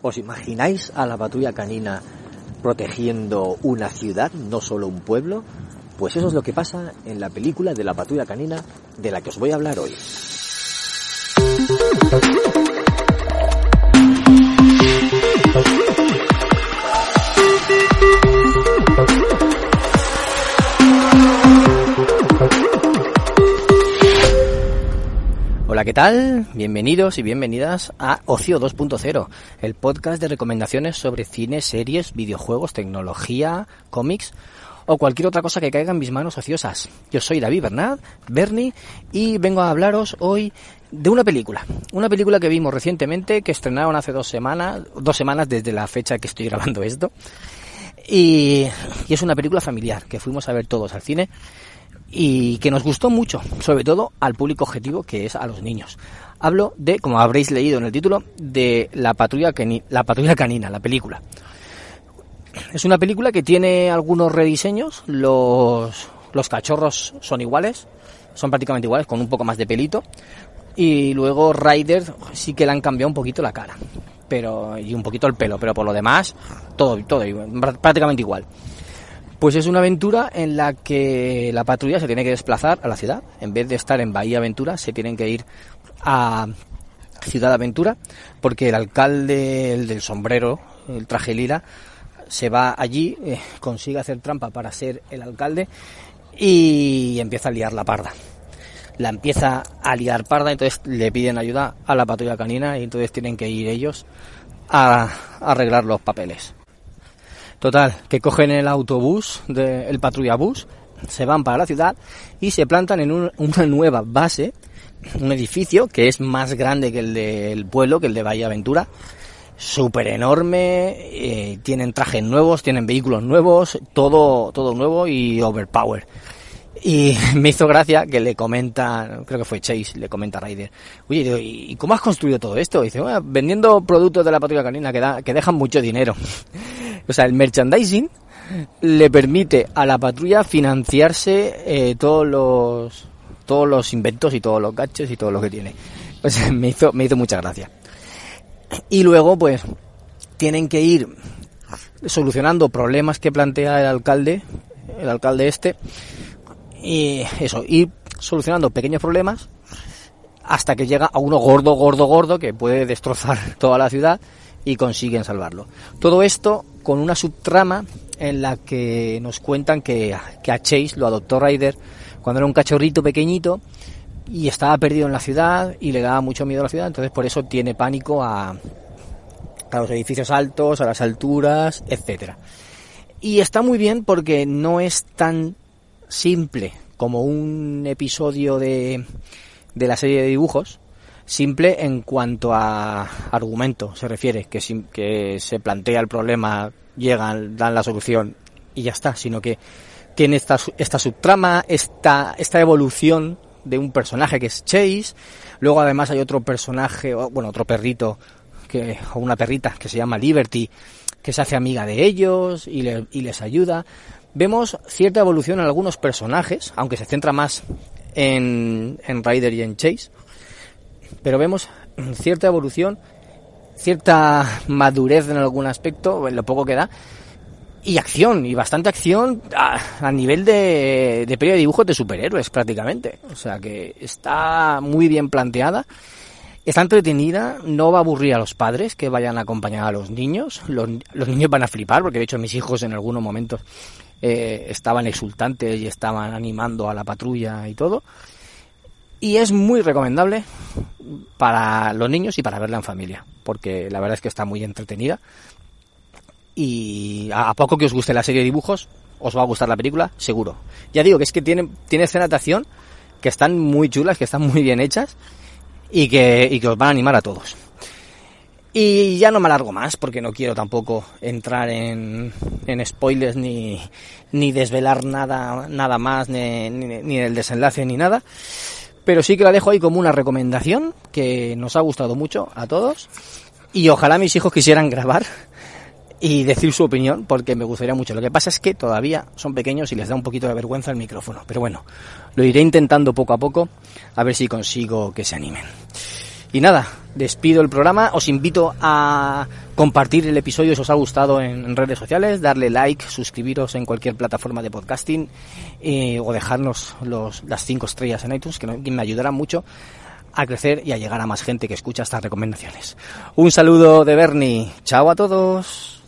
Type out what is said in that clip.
¿Os imagináis a la patrulla canina protegiendo una ciudad, no solo un pueblo? Pues eso es lo que pasa en la película de la patrulla canina de la que os voy a hablar hoy. Hola, ¿qué tal? Bienvenidos y bienvenidas a Ocio 2.0, el podcast de recomendaciones sobre cine, series, videojuegos, tecnología, cómics o cualquier otra cosa que caiga en mis manos ociosas. Yo soy David Bernat, Bernie, y vengo a hablaros hoy de una película. Una película que vimos recientemente, que estrenaron hace dos semanas, dos semanas desde la fecha que estoy grabando esto. Y, y es una película familiar que fuimos a ver todos al cine y que nos gustó mucho, sobre todo al público objetivo que es a los niños. Hablo de, como habréis leído en el título, de La patrulla, la patrulla canina, la película. Es una película que tiene algunos rediseños, los, los cachorros son iguales, son prácticamente iguales, con un poco más de pelito, y luego Ryder sí que le han cambiado un poquito la cara, pero y un poquito el pelo, pero por lo demás todo, todo prácticamente igual. Pues es una aventura en la que la patrulla se tiene que desplazar a la ciudad. En vez de estar en Bahía Aventura, se tienen que ir a Ciudad Aventura, porque el alcalde, el del sombrero, el traje lila, se va allí, eh, consigue hacer trampa para ser el alcalde y empieza a liar la parda. La empieza a liar parda, entonces le piden ayuda a la patrulla canina y entonces tienen que ir ellos a arreglar los papeles. Total, que cogen el autobús, de, el patrullabús, se van para la ciudad y se plantan en una nueva base, un edificio que es más grande que el del pueblo, que el de Bahía Aventura, súper enorme, eh, tienen trajes nuevos, tienen vehículos nuevos, todo, todo nuevo y overpower. Y me hizo gracia que le comenta, creo que fue Chase, le comenta a Ryder, oye, ¿y cómo has construido todo esto? dice, bueno, vendiendo productos de la patrulla canina que, da, que dejan mucho dinero. O sea, el merchandising le permite a la patrulla financiarse eh, todos los todos los inventos y todos los gadgets y todo lo que tiene. Pues me hizo me hizo mucha gracia. Y luego pues tienen que ir solucionando problemas que plantea el alcalde, el alcalde este y eso, ir solucionando pequeños problemas hasta que llega a uno gordo, gordo, gordo que puede destrozar toda la ciudad y consiguen salvarlo. Todo esto con una subtrama en la que nos cuentan que, que a Chase lo adoptó Ryder cuando era un cachorrito pequeñito y estaba perdido en la ciudad y le daba mucho miedo a la ciudad, entonces por eso tiene pánico a, a los edificios altos, a las alturas, etcétera. Y está muy bien porque no es tan simple como un episodio de, de la serie de dibujos, simple en cuanto a argumento se refiere, que, que se plantea el problema, llegan, dan la solución y ya está, sino que tiene esta, esta subtrama, esta, esta evolución de un personaje que es Chase, luego además hay otro personaje, bueno, otro perrito, que, o una perrita que se llama Liberty, que se hace amiga de ellos y, y les ayuda. Vemos cierta evolución en algunos personajes, aunque se centra más en, en Ryder y en Chase, pero vemos cierta evolución, cierta madurez en algún aspecto, en lo poco que da, y acción, y bastante acción a, nivel de, de de dibujos de superhéroes prácticamente. O sea que está muy bien planteada, está entretenida, no va a aburrir a los padres que vayan a acompañar a los niños. Los, los niños van a flipar, porque de hecho mis hijos en algunos momentos eh, estaban exultantes y estaban animando a la patrulla y todo. Y es muy recomendable para los niños y para verla en familia, porque la verdad es que está muy entretenida. Y a poco que os guste la serie de dibujos, os va a gustar la película, seguro. Ya digo que es que tiene, tiene escenas de acción que están muy chulas, que están muy bien hechas y que, que os van a animar a todos. Y ya no me alargo más porque no quiero tampoco entrar en, en spoilers ni, ni desvelar nada, nada más, ni, ni el desenlace ni nada pero sí que la dejo ahí como una recomendación que nos ha gustado mucho a todos y ojalá mis hijos quisieran grabar y decir su opinión porque me gustaría mucho. Lo que pasa es que todavía son pequeños y les da un poquito de vergüenza el micrófono, pero bueno, lo iré intentando poco a poco a ver si consigo que se animen. Y nada, despido el programa. Os invito a compartir el episodio si os ha gustado en redes sociales, darle like, suscribiros en cualquier plataforma de podcasting eh, o dejarnos las cinco estrellas en iTunes, que, me ayudará mucho a crecer y a llegar a más gente que escucha estas recomendaciones. Un saludo de Bernie. Chao a todos.